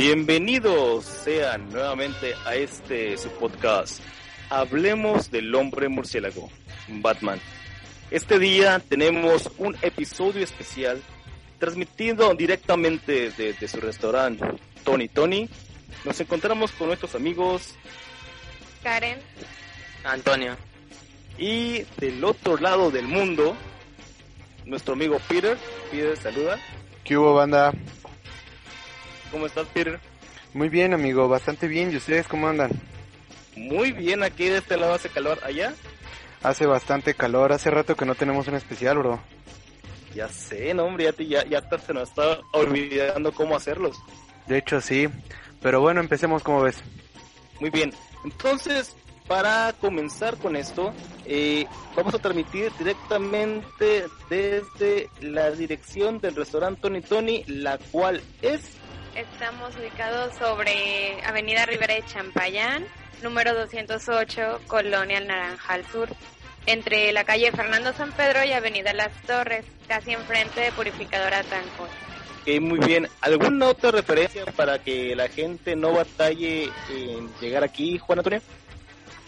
Bienvenidos sean nuevamente a este su podcast. Hablemos del hombre murciélago, Batman. Este día tenemos un episodio especial transmitido directamente desde su restaurante Tony Tony. Nos encontramos con nuestros amigos Karen, Antonio. y del otro lado del mundo nuestro amigo Peter. Peter, saluda. ¿Qué hubo, banda? ¿Cómo estás, Peter? Muy bien, amigo, bastante bien. ¿Y ustedes cómo andan? Muy bien, aquí de este lado hace calor. ¿Allá? Hace bastante calor, hace rato que no tenemos un especial, bro. Ya sé, no, hombre, ya, te- ya, ya se nos está olvidando cómo hacerlos. De hecho, sí. Pero bueno, empecemos como ves. Muy bien, entonces, para comenzar con esto, eh, vamos a transmitir directamente desde la dirección del restaurante Tony Tony, la cual es estamos ubicados sobre Avenida Rivera de Champayán, número 208, Colonia El Naranjal Sur, entre la calle Fernando San Pedro y Avenida Las Torres, casi enfrente de Purificadora Tancol. que muy bien. ¿Alguna otra referencia para que la gente no batalle en llegar aquí, Juan Antonio?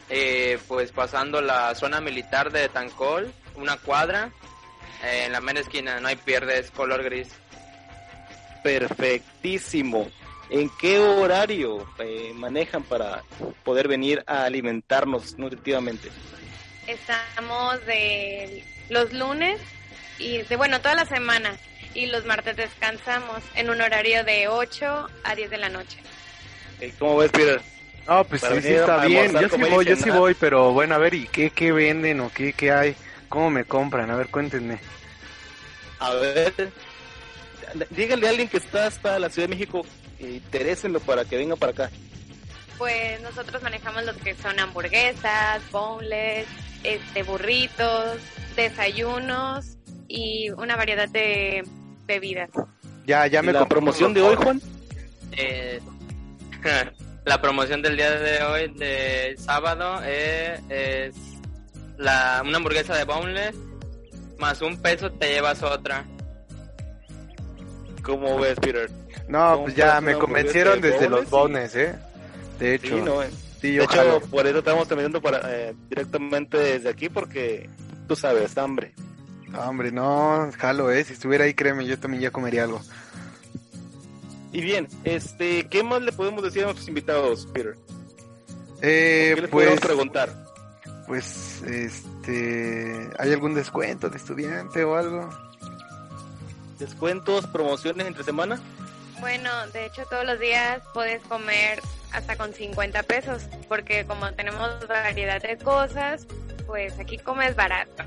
Eh, pues pasando la zona militar de Tancol, una cuadra, eh, en la mera esquina, no hay pierde, es color gris. Perfectísimo. ¿En qué horario eh, manejan para poder venir a alimentarnos nutritivamente? Estamos de los lunes y de bueno, toda la semana y los martes descansamos en un horario de 8 a 10 de la noche. Eh, ¿Cómo ves, Peter? No, pues sí, sí está bien. Yo sí voy, yo sí voy, pero bueno, a ver, ¿y qué, qué venden o qué, qué hay? ¿Cómo me compran? A ver, cuéntenme. A ver, díganle a alguien que está hasta la Ciudad de México, interésenlo para que venga para acá. Pues nosotros manejamos los que son hamburguesas, boneless, este burritos, desayunos y una variedad de bebidas. Ya, ya ¿Y me la promoción de hoy. Juan? Eh, la promoción del día de hoy, de sábado, eh, es la, una hamburguesa de boneless, más un peso te llevas otra. ¿Cómo ves, Peter? No, ¿Cómo pues ya me convencieron desde los bones, ¿eh? De hecho, Sí, no, eh. sí, De hecho, por eso estamos transmitiendo para, eh, directamente desde aquí, porque tú sabes, hambre. No, hombre, no, jalo, ¿eh? Si estuviera ahí, créeme, yo también ya comería algo. Y bien, este, ¿qué más le podemos decir a nuestros invitados, Peter? Eh, ¿Qué les pues, podemos preguntar? pues, este, ¿hay algún descuento de estudiante o algo? ¿Descuentos, promociones entre semana? Bueno, de hecho todos los días puedes comer hasta con 50 pesos, porque como tenemos variedad de cosas, pues aquí comes barato.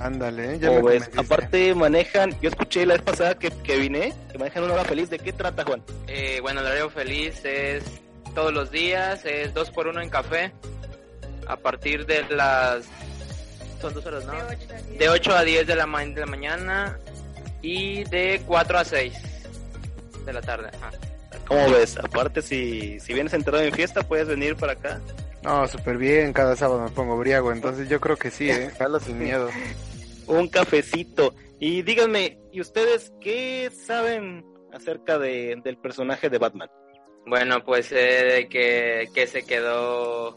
Ándale, ya ¿Cómo me ves? Aparte manejan, yo escuché la vez pasada que, que vine, que manejan una hora feliz. ¿De qué trata, Juan? Eh, bueno, el horario feliz es todos los días, es dos por uno en café, a partir de las... Son dos horas, ¿no? De 8 a 10 de la, ma- de la mañana y de 4 a 6 de la tarde. ajá. ¿Cómo ves? Aparte, si, si vienes enterado en fiesta, puedes venir para acá. No, súper bien, cada sábado me pongo briago, entonces yo creo que sí, ¿eh? Jalo sin miedo. Un cafecito. Y díganme, ¿y ustedes qué saben acerca de, del personaje de Batman? Bueno, pues eh, de que, que se quedó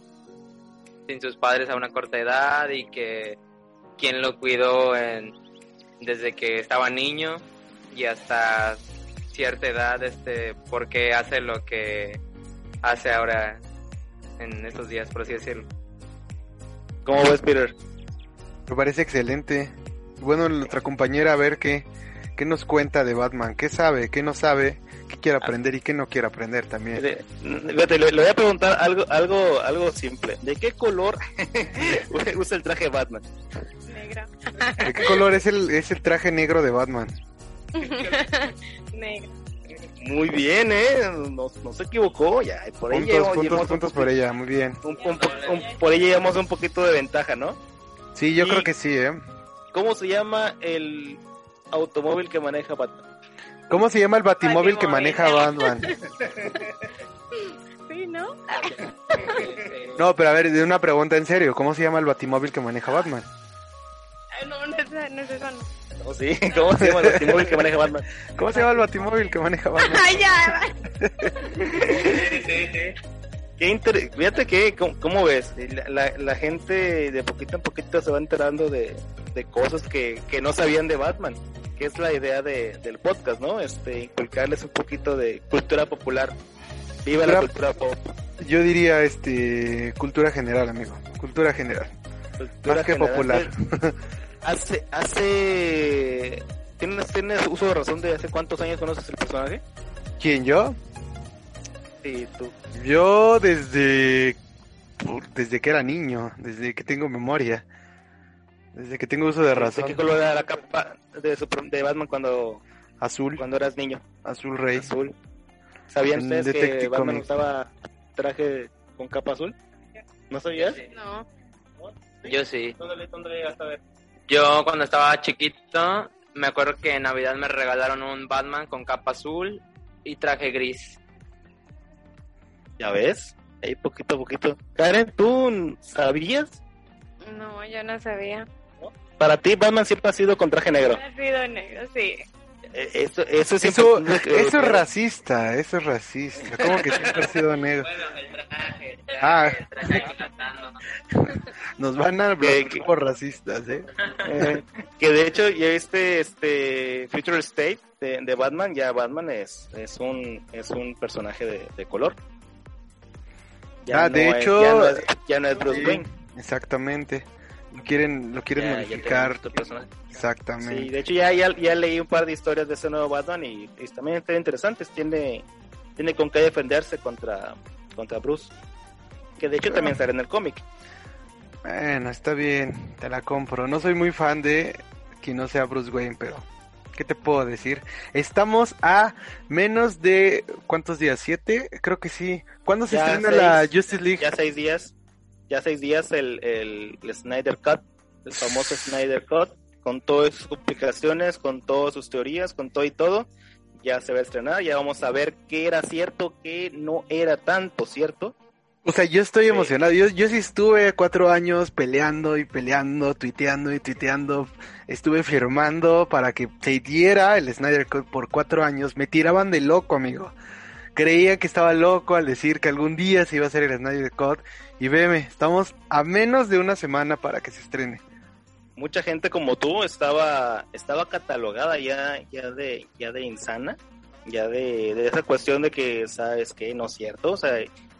sin sus padres a una corta edad y que quien lo cuidó en, desde que estaba niño y hasta cierta edad, este, porque hace lo que hace ahora en estos días, por así decirlo. ¿Cómo ves, Peter? Me parece excelente. Bueno, nuestra compañera, a ver qué, qué nos cuenta de Batman, qué sabe, qué no sabe, qué quiere aprender y qué no quiere aprender también. Le, le voy a preguntar algo, algo, algo simple. ¿De qué color usa el traje Batman? Negro. ¿De qué color es el, es el traje negro de Batman? Negro. Muy bien, ¿eh? No, no se equivocó, ya. Por ahí Puntos, llevamos- puntos, llevamos puntos por ella, muy bien. un- un po- un- por ahí llevamos un poquito de ventaja, ¿no? Sí, yo Y- creo que sí, ¿eh? ¿Cómo se llama el automóvil que maneja Batman? ¿Cómo se llama el batimóvil que maneja Batman? Sí, ¿no? No, pero a ver, de una pregunta en serio, ¿cómo se llama el batimóvil que maneja Batman? No, no, no es eso, no. No, sí, ¿cómo se llama el batimóvil que maneja Batman? ¿Cómo se llama el batimóvil que maneja Batman? Ay, ya. Qué inter... Fíjate que, ¿cómo, cómo ves? La, la- la gente de poquito en poquito se va enterando de, de cosas que, que no sabían de Batman, que es la idea de, del podcast, ¿no? Este, inculcarles un poquito de cultura popular. Viva la cultura pop. Yo diría este cultura general, amigo. Cultura general. cultura Más que general. popular. Hace, hace, ¿tienes, ¿tienes uso de razón de hace cuántos años conoces el personaje? ¿Quién yo? Sí, tú. Yo desde desde que era niño, desde que tengo memoria, desde que tengo uso de ¿De razón. qué color era la capa de, Super- de Batman cuando, Azul, cuando eras niño? azul rey. Azul. ¿Sabían En ustedes que Batman Comics. usaba traje con capa azul? ¿No sabías? No. Yo sí. ¿Dónde, dónde llegaste a ver? Yo cuando estaba chiquito, me acuerdo que en Navidad me regalaron un Batman con capa azul y traje gris. ¿Ya ves? Ahí poquito a poquito. Karen, ¿tú sabías? No, yo no sabía. Para ti Batman siempre ha sido con traje negro. Ha sido negro, sí. Eh, Eso, eso, siempre- Eso, eso es racista, eso es racista. ¿Cómo que siempre ha sido negro? el traje, el Ah. el traje flotando. Nos van a Que- bloquear por racistas, ¿eh? Eh, que de hecho ya este este Future State de, de Batman ya Batman es es un es un personaje de, de color Ah, de es- hecho- ya no es, ya no es Bruce Sí, Wayne Exactamente. Lo quieren, lo quieren Ya- modificar. Exactamente. sí de hecho ya, ya ya leí un par de historias de ese nuevo Batman y, y también están interesantes tiene tiene con qué defenderse contra contra Bruce que de hecho también sale en el cómic Bueno, está bien, te la compro. No soy muy fan de quien no sea Bruce Wayne, pero ¿qué te puedo decir? Estamos a menos de ¿cuántos días? ¿Siete? Creo que sí. ¿Cuándo se Ya estrena seis. la Justice League? ya seis días, ya seis días el, el, el Snyder Cut, el famoso Snyder Cut, con todas sus complicaciones, con todas sus teorías, con todo y todo, ya se va a estrenar, ya vamos a ver qué era cierto, qué no era tanto cierto. O sea, yo estoy emocionado. Yo, yo sí estuve cuatro años peleando y peleando, tuiteando y tuiteando. Estuve firmando para que se diera el Snyder Cut por cuatro años. Me tiraban de loco, amigo. Creía que estaba loco al decir que algún día se iba a hacer el Snyder Cut. Y veme, estamos a menos de una semana para que se estrene. Mucha gente como tú estaba, estaba catalogada ya, ya de, ya de insana, ya de, de esa cuestión de que, sabes que no es cierto, o sea,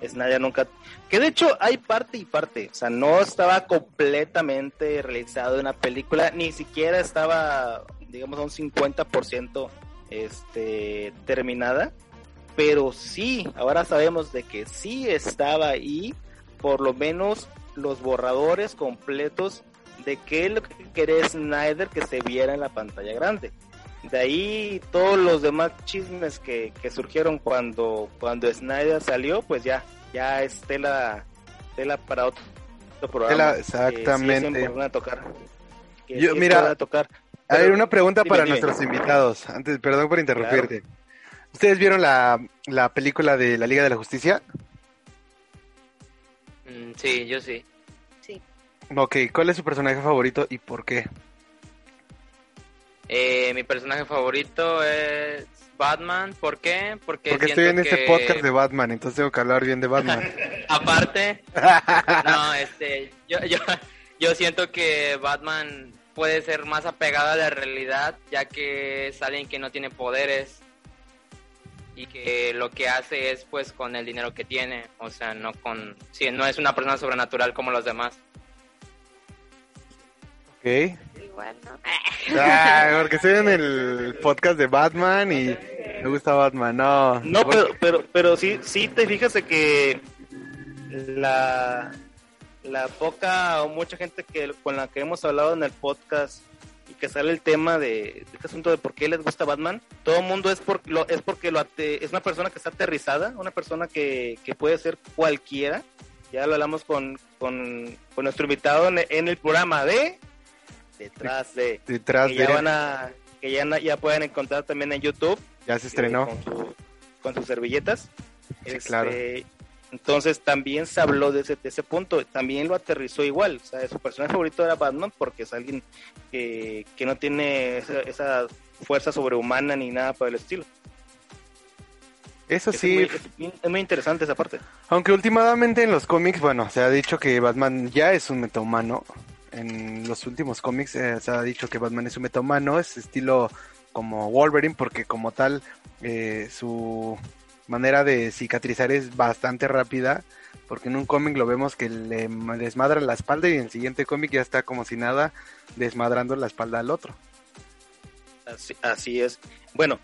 Snyder nunca, que de hecho hay parte y parte, o sea, no estaba completamente realizado una película, ni siquiera estaba, digamos, a un 50% este, terminada, pero sí, ahora sabemos de que sí estaba ahí, por lo menos los borradores completos de qué es lo que quería Snyder que se viera en la pantalla grande. De ahí todos los demás chismes que, que surgieron cuando, cuando Snyder salió, pues ya, ya es tela, tela para otro, otro programa. Tela- que sí exactamente. importante tocar. Que Yo- sí mira, importante tocar. A ver, Pero- una pregunta dime, para dime. nuestros invitados. Antes, perdón por interrumpirte. ¿Ustedes vieron la, la película de la Liga de la Justicia? Mm, sí, yo sí. Ok, ¿cuál es su personaje favorito y por qué? Eh, mi personaje favorito es Batman. ¿Por qué? Porque, Porque estoy en este podcast de Batman, entonces tengo que hablar bien de Batman. Aparte, no, este, yo, yo, yo siento que Batman puede ser más apegada a la realidad, ya que es alguien que no tiene poderes y que lo que hace es pues con el dinero que tiene, o sea, no con, sí, no es una persona sobrenatural como los demás. ok. Igual, ¿no? Ah, porque estoy en el podcast de Batman y me gusta Batman. No, No, pero, pero, pero sí, sí te fijas de que la, la poca o mucha gente que con la que hemos hablado en el podcast y que sale el tema de, de este asunto de por qué les gusta Batman, todo el mundo es por, lo, es porque lo ate- es una persona que está aterrizada, una persona que, que puede ser cualquiera. Ya lo hablamos con, con, con nuestro invitado en, en el programa de Detrás de detrás que de ya van a que ya, ya pueden encontrar también en YouTube ya se estrenó. con, su- con sus servilletas. Sí, Este, claro. Entonces también se habló de ese, de ese punto, también lo aterrizó igual. O sea, su personaje favorito era Batman porque es alguien que, que no tiene esa, esa fuerza sobrehumana ni nada por el estilo. Eso Es sí, muy- es, muy, es muy interesante esa parte. aunque últimamente en los cómics, bueno, se ha dicho que Batman ya es un metahumano. En los últimos cómics eh, se ha dicho que Batman es un metahumano, es estilo como Wolverine, porque como tal eh, su manera de cicatrizar es bastante rápida. Porque en un cómic lo vemos que le desmadra la espalda y en el siguiente cómic ya está como si nada desmadrando la espalda al otro. Así, así es. Bueno,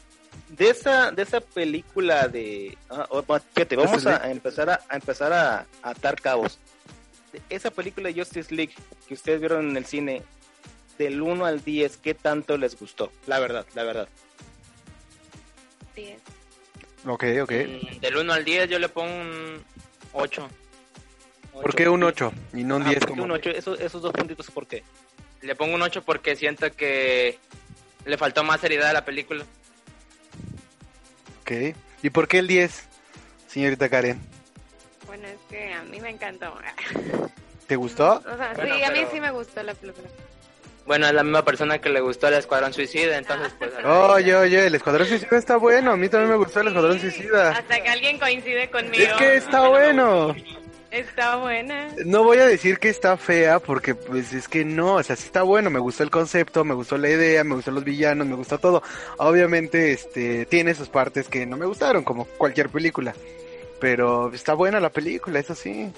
de esa, de esa película de... ah, oh, fíjate, vamos a, a empezar a, a empezar a, a atar cabos. De esa película de Justice League que ustedes vieron en el cine, del 1 al 10, ¿qué tanto les gustó? La verdad, la verdad. Ok, ok. Mm, Del 1 al 10 yo le pongo un 8. ¿Por qué un 8 y no un Ah, 10 ¿por qué como... un 8? Esos, esos dos puntitos, ¿por qué? Le pongo un 8 porque siento que le faltó más seriedad a la película. Ok. ¿Y por qué el 10, señorita Karen? Bueno, es que a mí me encantó. ¿Te gustó? O sea, Bueno, sí, a mí pero- sí me gustó la película. Bueno, es la misma persona que le gustó el Escuadrón Suicida, entonces pues... Oye, oye, el Escuadrón Suicida está bueno. A mí también me gustó el Escuadrón Suicida. Hasta que alguien coincide conmigo. Es que está bueno. Está buena. No voy a decir que está fea porque pues es que no, o sea, sí está bueno, me gustó el concepto, me gustó la idea, me gustó los villanos, me gustó todo. Obviamente, este, tiene sus partes que no me gustaron, como cualquier película. Pero está buena la película, eso sí.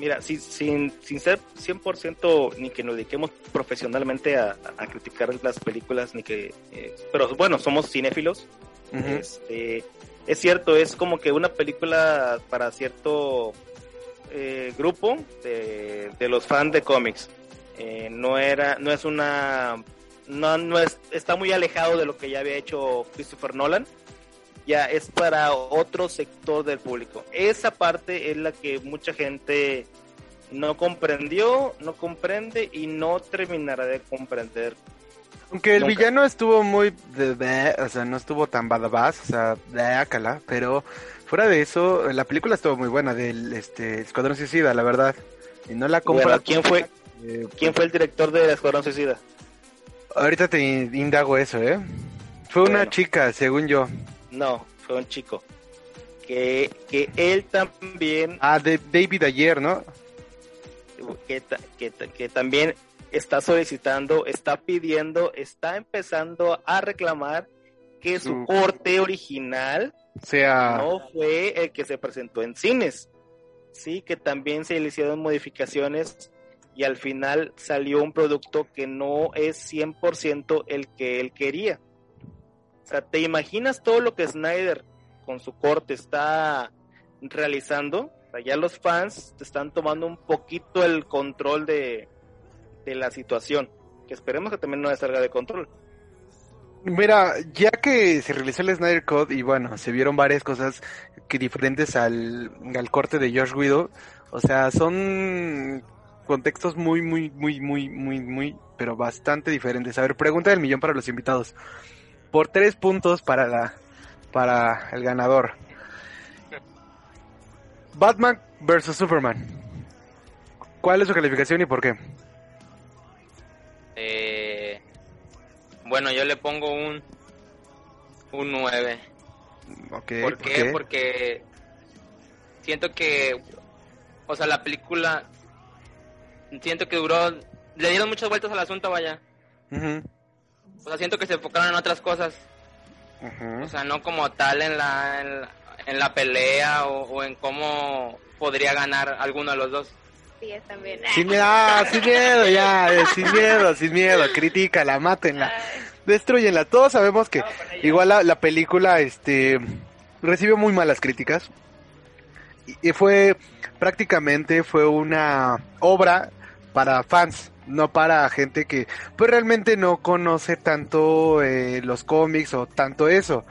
Mira, sin, sin, sin ser 100% ni que nos dediquemos profesionalmente a, a criticar las películas, ni que... eh, pero bueno, somos cinéfilos. Este, es cierto, es como que una película para cierto eh, grupo de, de los fans de cómics. Eh, no era, no es una, no, no es, está muy alejado de lo que ya había hecho Christopher Nolan. Ya es para otro sector del público. Esa parte es la que mucha gente no comprendió, no comprende y no terminará de comprender Aunque el Nunca. villano estuvo muy, de, de- o sea, no estuvo tan badass, o sea, de pero fuera de eso, la película estuvo muy buena del este Escuadrón Suicida, la verdad. Y no la. Bueno, ¿quién fue, eh, quién fue el director de Escuadrón Suicida? Ahorita te indago eso, ¿eh? Fue una chica, según yo. No, fue un chico. Que, que él también, Ah, de David Ayer, ¿no? que, que, que también está solicitando, está pidiendo, está empezando a reclamar que su Su- corte original sea, no fue el que se presentó en cines. Sí, que también se le hicieron modificaciones y al final salió un producto que no es 100% el que él quería. O sea, ¿te imaginas todo lo que Snyder con su corte está realizando? O sea, ya los fans te están tomando un poquito el control de, de la situación. Que esperemos que también no salga de control. Mira, ya que se realizó el Snyder Code y bueno, se vieron varias cosas que diferentes al, al corte de Josh Widow, o sea, son contextos muy, muy, muy, muy, muy, muy, pero bastante diferentes. A ver, pregunta del millón para los invitados. Por tres puntos para la, para el ganador. Batman versus Superman. ¿Cuál es su calificación y por qué? Eh, bueno, yo le pongo un, un 9. Ok, ¿Por qué? Porque siento que, o sea, la película, siento que duró, le dieron muchas vueltas al asunto, vaya. Ujú, O sea, siento que se enfocaron en otras cosas. O sea, no como tal en la, en la, en la pelea o, o en cómo podría ganar alguno de los dos. Diez también. Sin miedo, ah, sin miedo, ya, eh, sin miedo, sin miedo, críticala, mátenla, destruyenla. Todos sabemos que igual la, la película, este, recibió muy malas críticas. Y, y fue, prácticamente fue una obra para fans, no para gente que, pues realmente no conoce tanto eh, los cómics o tanto eso,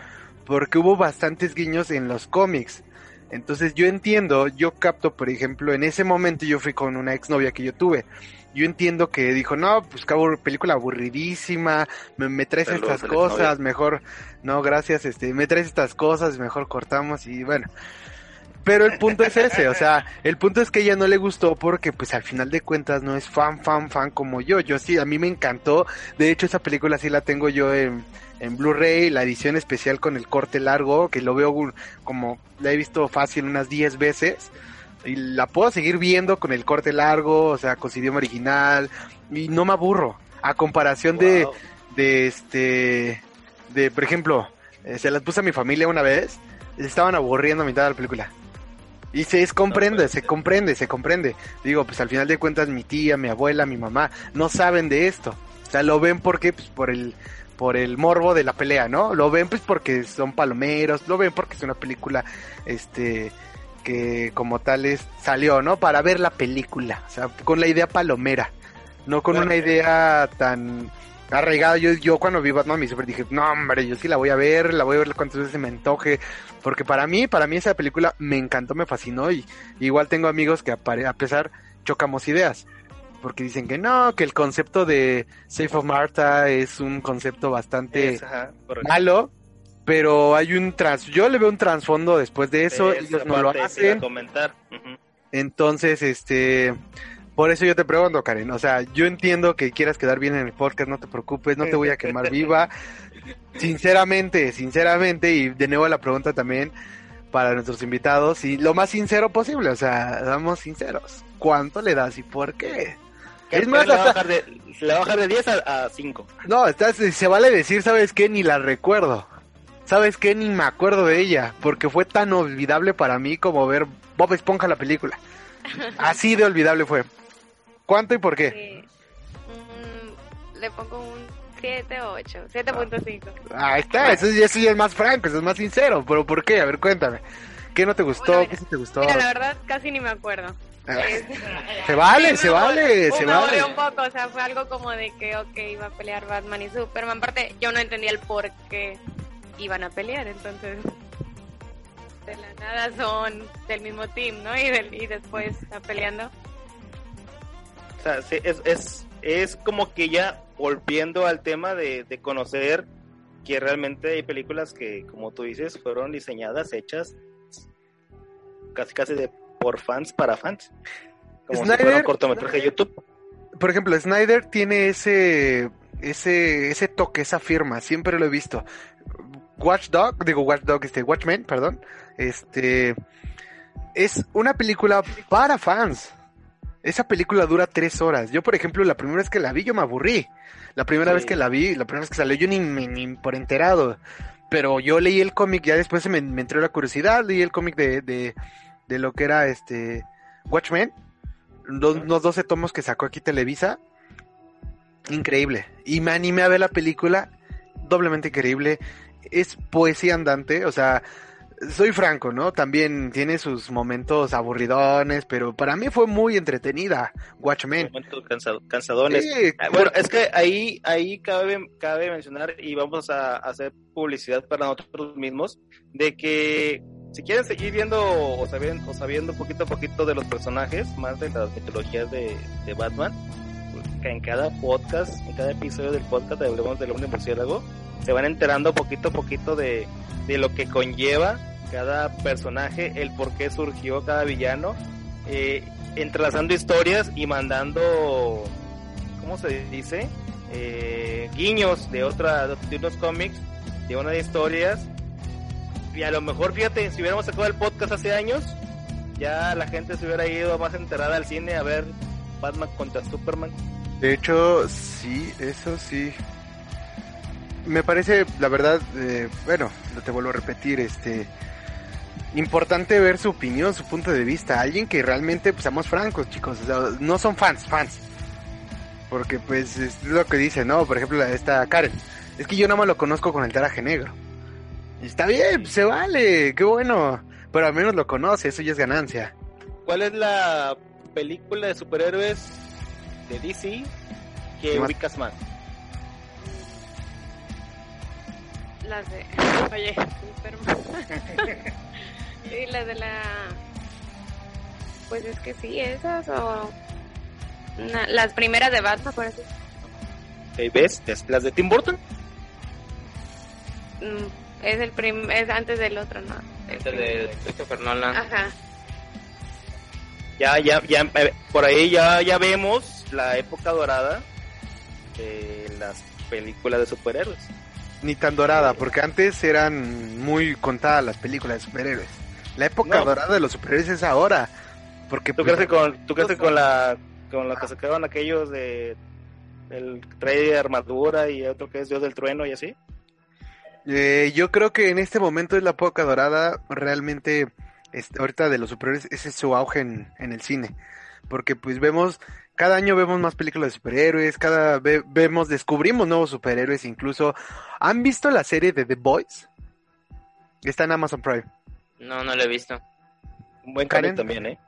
porque hubo bastantes guiños en los cómics. Entonces yo entiendo, yo capto, por ejemplo, en ese momento yo fui con una exnovia que yo tuve. Yo entiendo que dijo, no, pues abur- película aburridísima, me, me traes Saludos estas cosas, mejor, no, gracias, este, me traes estas cosas, mejor cortamos y bueno. Pero el punto es ese, o sea, el punto es que ella no le gustó porque pues al final de cuentas no es fan, fan, fan como yo. Yo sí, a mí me encantó. De hecho, esa película sí la tengo yo en, en Blu-ray, la edición especial con el corte largo, que lo veo como la he visto fácil unas 10 veces. Y la puedo seguir viendo con el corte largo, o sea, con su idioma original. Y no me aburro. A comparación de, de este, de, por ejemplo, eh, se las puse a mi familia una vez, estaban aburriendo a mitad de la película. Y se comprende, se comprende, se comprende. Digo, pues al final de cuentas mi tía, mi abuela, mi mamá no saben de esto. O sea, lo ven porque pues por el por el morbo de la pelea, ¿no? Lo ven pues porque son palomeros, lo ven porque es una película este que como tal es, salió, ¿no? Para ver la película, o sea, con la idea palomera, no con una idea tan arraigada. Yo, yo cuando vi Batman mi super dije, no hombre, yo sí la voy a ver, la voy a ver cuantas veces me antoje, porque para mí, para mí esa película me encantó, me fascinó y igual tengo amigos que a, pesar chocamos ideas. Porque dicen que no, que el concepto de Safe of Martha es un concepto bastante malo, pero hay un trans, yo le veo un trasfondo después de eso, ellos no lo hacen. Comentar. Entonces, este, por eso yo te pregunto, Karen. O sea, yo entiendo que quieras quedar bien en el podcast, no te preocupes, no te voy a quemar viva. Sinceramente, sinceramente, y de nuevo la pregunta también para nuestros invitados, y lo más sincero posible, o sea, damos sinceros. ¿Cuánto le das y por qué? Es más, a bajar de, a bajar de 10 a, 5. No, estás, se vale decir, ¿sabes qué? Ni la recuerdo. ¿Sabes qué? Ni me acuerdo de ella, porque fue tan olvidable para mí como ver Bob Esponja la película. Así de olvidable fue. ¿Cuánto y por qué? Mm, le pongo un 7 o 8, 7.5. Ahí está, eso, eso, ya es más franco, eso es más sincero. ¿Pero por qué? A ver, cuéntame. ¿Qué no te gustó? ¿Qué sí te gustó? Mira, la verdad, casi ni me acuerdo. Ah, se vale, se vale, se vale. un poco, o sea, fue algo como de que, ok, iba a pelear Batman y Superman. Aparte, yo no entendía el por qué iban a pelear, entonces de la nada son del mismo team, ¿no? Y, y después está peleando. O sea, es, es, es como que ya volviendo al tema de, de conocer que realmente hay películas que, como tú dices, fueron diseñadas, hechas casi casi de por fans para fans. Como Snyder, si fuera un cortometraje de YouTube. Por ejemplo, Snyder tiene ese ese ese toque, esa firma, siempre lo he visto. Watchdog, digo Watchdog, este Watchmen, perdón, este es una película para fans. Esa película dura tres horas. Yo, por ejemplo, la primera vez que la vi, yo me aburrí. La primera vez que la vi, la primera vez que salió, yo ni, ni, por enterado. Pero yo leí el cómic, ya después me, me entró la curiosidad, leí el cómic de, de, de, lo que era este Watchmen. Los, los 12 tomos que sacó aquí Televisa. Increíble. Y me animé a ver la película. Doblemente increíble. Es poesía andante, o sea, soy franco, ¿no? También tiene sus momentos aburridones, pero para mí fue muy entretenida, Watchmen. Momentos cansadones. Ah, bueno, es que ahí, ahí cabe, cabe mencionar y vamos a hacer publicidad para nosotros mismos, de que si quieren seguir viendo o sabiendo, o sabiendo poquito a poquito de los personajes, más de las mitologías de, de Batman, pues, en cada podcast, en cada episodio del podcast de Hablemos del Hombre Murciélago, se van enterando poquito a poquito de, de lo que conlleva cada personaje, el por qué surgió cada villano, eh, entrelazando historias y mandando, ¿cómo se dice? Eh, guiños de otra, de unos cómics, de una de historias. Y a lo mejor, fíjate, si hubiéramos sacado el podcast hace años, ya la gente se hubiera ido más enterada al cine a ver Batman contra Superman. De hecho, sí, eso sí. Me parece, la verdad, eh, bueno, te vuelvo a repetir, este, importante ver su opinión, su punto de vista. Alguien que realmente, pues seamos francos, chicos, no son fans, fans. Porque pues es lo que dice, ¿no? Por ejemplo, esta Karen. Es que yo nada más lo conozco con el traje negro. está bien, se vale, qué bueno. Pero al menos lo conoce, eso ya es ganancia. ¿Cuál es la película de superhéroes de DC que ubicas más? Las de... Oye, Sí, la de la... Pues es que sí, esas o... las primeras de Batman, por así. ¿Ves? ¿Las de Tim Burton? Mm, Es el prim es antes del otro, ¿no? El primero. de Christopher Nolan. Ajá. Ya, ya, ya, eh, por ahí ya, ya vemos la época dorada de las películas de superhéroes. Ni tan dorada, porque antes eran muy contadas las películas de superhéroes. La época No. dorada de los superhéroes es ahora. Porque ¿Tú pues, crees que con, tú crees que con la, con la que sacaban aquellos de, el trae armadura y otro que es Dios del trueno y así? Eh, yo creo que en este momento es la época dorada realmente este, ahorita de los superhéroes ese es su auge en, en el cine porque pues vemos cada año vemos más películas de superhéroes cada ve- vemos descubrimos nuevos superhéroes incluso han visto la serie de The Boys está en Amazon Prime No, no lo he visto. Un buen cambio también, ¿eh?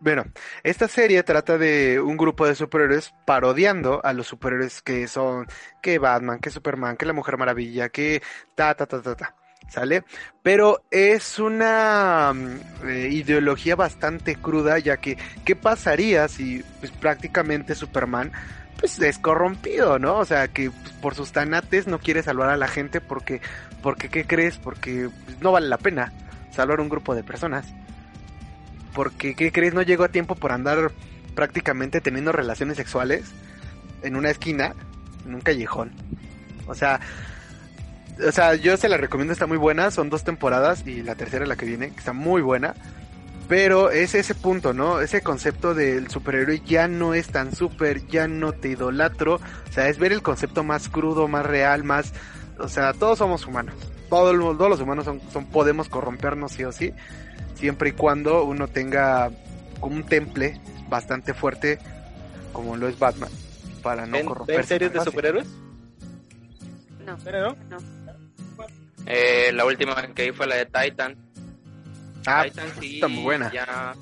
Bueno, esta serie trata de un grupo de superhéroes parodiando a los superhéroes que son, que Batman, que Superman, que la Mujer Maravilla, que ta, ta, ta, ta, ta, ¿sale? Pero es una mm, eh, ideología bastante cruda, ya que, ¿qué pasaría si pues, prácticamente Superman pues es corrompido, ¿no? O sea, que pues, por sus tanates no quiere salvar a la gente porque, porque ¿qué crees? Porque pues, no vale la pena salvar un grupo de personas porque ¿qué crees? No llegó a tiempo por andar prácticamente teniendo relaciones sexuales en una esquina, en un callejón. O sea, o sea, yo se la recomiendo, está muy buena, son dos temporadas y la tercera la que viene, que está muy buena. Pero es ese punto, ¿no? Ese concepto del superhéroe ya no es tan super, ya no te idolatro. O sea, es ver el concepto más crudo, más real, más... O sea, todos somos humanos. Todo el- todos los humanos son, son, podemos corrompernos sí o sí siempre y cuando uno tenga como un temple bastante fuerte como lo es Batman para no ¿Ven, corromperse ven series de superhéroes? No. ¿Pero no? Eh, la última que vi fue la de Titan. Ah, Titan sí. está muy buena. Ya...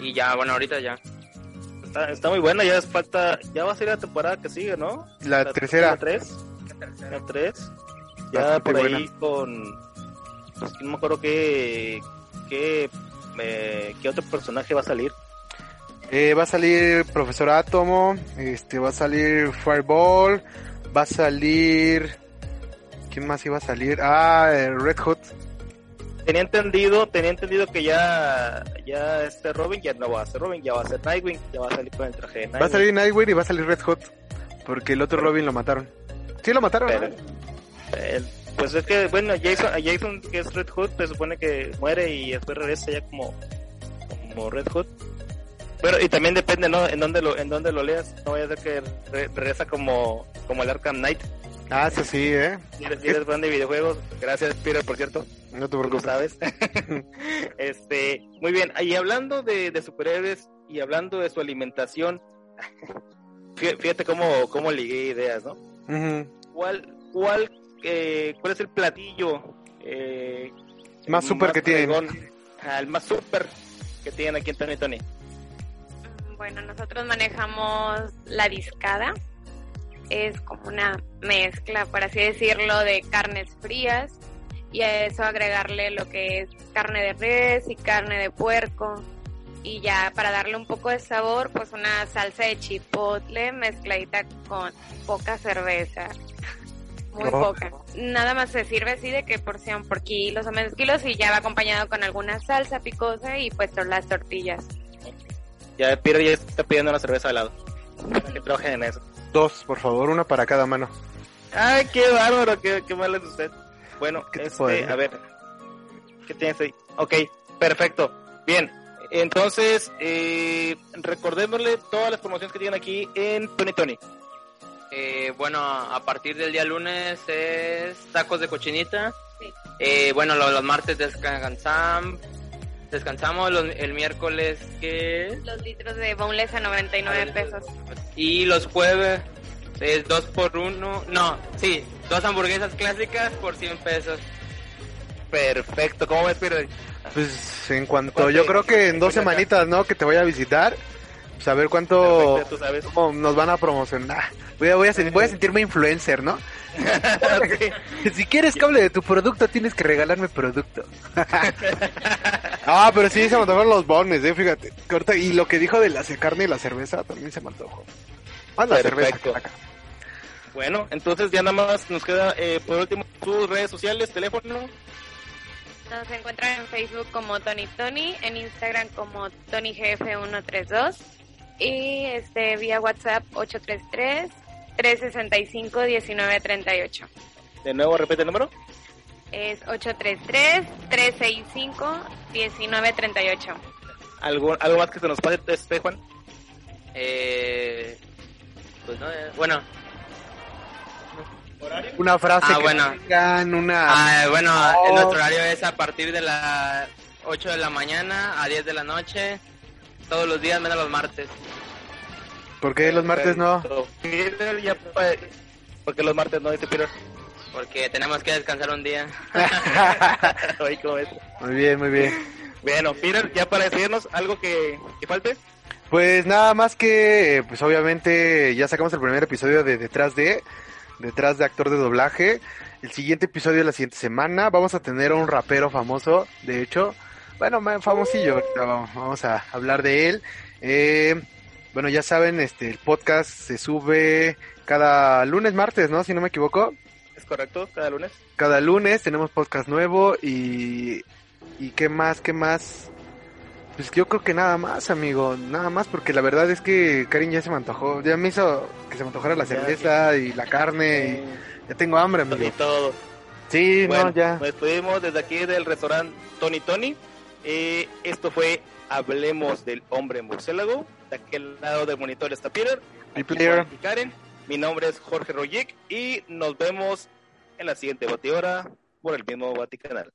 Y ya, bueno, ahorita ya. Está, está muy buena, ya es falta, ya va a ser la temporada que sigue, ¿no? la tercera. La 3. La 3. Ya por ahí buena. con... Pues no me acuerdo qué... qué, eh, qué otro personaje va a salir. Eh, va a salir Profesor Átomo, este va a salir Fireball, va a salir ¿quién más iba a salir? Ah, eh, Red Hood. Tenía entendido, tenía entendido que ya, ya este Robin ya no va a ser Robin, ya va a ser Nightwing, ya va a salir con el traje de Nightwing. Va a salir Nightwing y va a salir Red Hood porque el otro Robin lo mataron. Sí lo mataron. ¿no? El- pues es que, bueno, Jason, Jason, que es Red Hood, se supone que muere y después regresa ya como, como Red Hood. Pero, y también depende, ¿no? En dónde lo, en dónde lo leas. No vaya a ser que re- regresa como, como el Arkham Knight. Ah, eso sí, eh. Si eres, si eres fan de videojuegos, gracias, Peter, por cierto. No te preocupes. sabes. este, muy bien. Y hablando de, de superhéroes y hablando de su alimentación, fí- fíjate cómo, cómo ligué ideas, ¿no? ¿Cuál, cuál, eh, cuál es el platillo eh, Más súper que tienen. el más super que tienen aquí en Tony Tony. Bueno, nosotros manejamos la discada. Es como una mezcla, por así decirlo, de carnes frías y a eso agregarle lo que es carne de res y carne de puerco. Y ya para darle un poco de sabor, pues una salsa de chipotle mezcladita con poca cerveza. Muy Oh. poca. Nada más se sirve así de que porción por kilos o menos kilos y ya va acompañado con alguna salsa picosa y pues las tortillas. Ya Peter ya está pidiendo una cerveza de lado. Para que trabajen en eso. Dos, por favor, una para cada mano. Ay, qué bárbaro, qué, qué mal es usted. Bueno, ¿Qué te este, a ver, ¿qué tienes ahí? Ok, perfecto. Bien, entonces, eh, recordémosle todas las promociones que tienen aquí en Tony Tony. Eh, bueno, a partir del día lunes es tacos de cochinita. Sí. Eh, bueno, lo- los, martes descansam- descansamos. los- el miércoles que Los litros de boneless a 99 pesos. y los jueves es dos por uno. No, sí, dos hamburguesas clásicas por 100 pesos. Perfecto, ¿cómo ves, Peter? Pues en cuanto, ¿Cuánto yo creo que en dos semanitas, ¿no? Que te voy a visitar, pues a ver cuánto Perfecto, tú sabes. cómo nos van a promocionar. Voy a, voy a, voy a sentirme influencer, ¿no? Si quieres que hable de tu producto, tienes que regalarme producto. ah, pero sí, se me antojaron los bones, eh, fíjate. Corta, Y lo que dijo de la carne y la cerveza también se me antojó. Más la cerveza carne. Bueno, entonces ya nada más nos queda eh, por último sus redes sociales, teléfono. Nos encuentran en Facebook como Tony Tony, en Instagram como TonyGF132 y este vía WhatsApp 833 365 1938. De nuevo, repite el número. Es 833 365 1938. ¿Algo, ¿Algo más que se nos pase, este, Juan? Eh, pues no, eh, bueno, Una frase Ah, que bueno. tengan, una... ah, bueno, Oh. el nuestro horario es a partir de las 8 de la mañana a 10 de la noche, todos los días menos los martes. ¿Por qué los martes no? Porque los martes no dice Peter. Porque tenemos que descansar un día. Muy bien, muy bien. Bueno, Peter, ya para decirnos algo que, que falte. Pues nada más que, pues obviamente ya sacamos el primer episodio de Detrás de, Detrás de actor de doblaje. El siguiente episodio de la siguiente semana vamos a tener a un rapero famoso, de hecho, bueno, famosillo, pero vamos a hablar de él. Eh, bueno, ya saben, este, el podcast se sube cada lunes, martes, ¿no? Si no me equivoco. ¿Es correcto? Cada lunes. Cada lunes tenemos podcast nuevo y, y qué más, qué más. Pues yo creo que nada más, amigo, nada más, porque la verdad es que Karin ya se me antojó, ya me hizo que se me antojara la Ya, cerveza y la carne y ya tengo hambre, Y amigo. todo. Sí, Bueno, no, ya. nos despedimos desde aquí del restaurante Tony Tony. Eh, esto fue Hablemos del Hombre Murciélago. De aquel lado del monitor está Peter. Mi player. Y Karen. Mi nombre es Jorge Royic y nos vemos en la siguiente batidora por el mismo Vaticanal.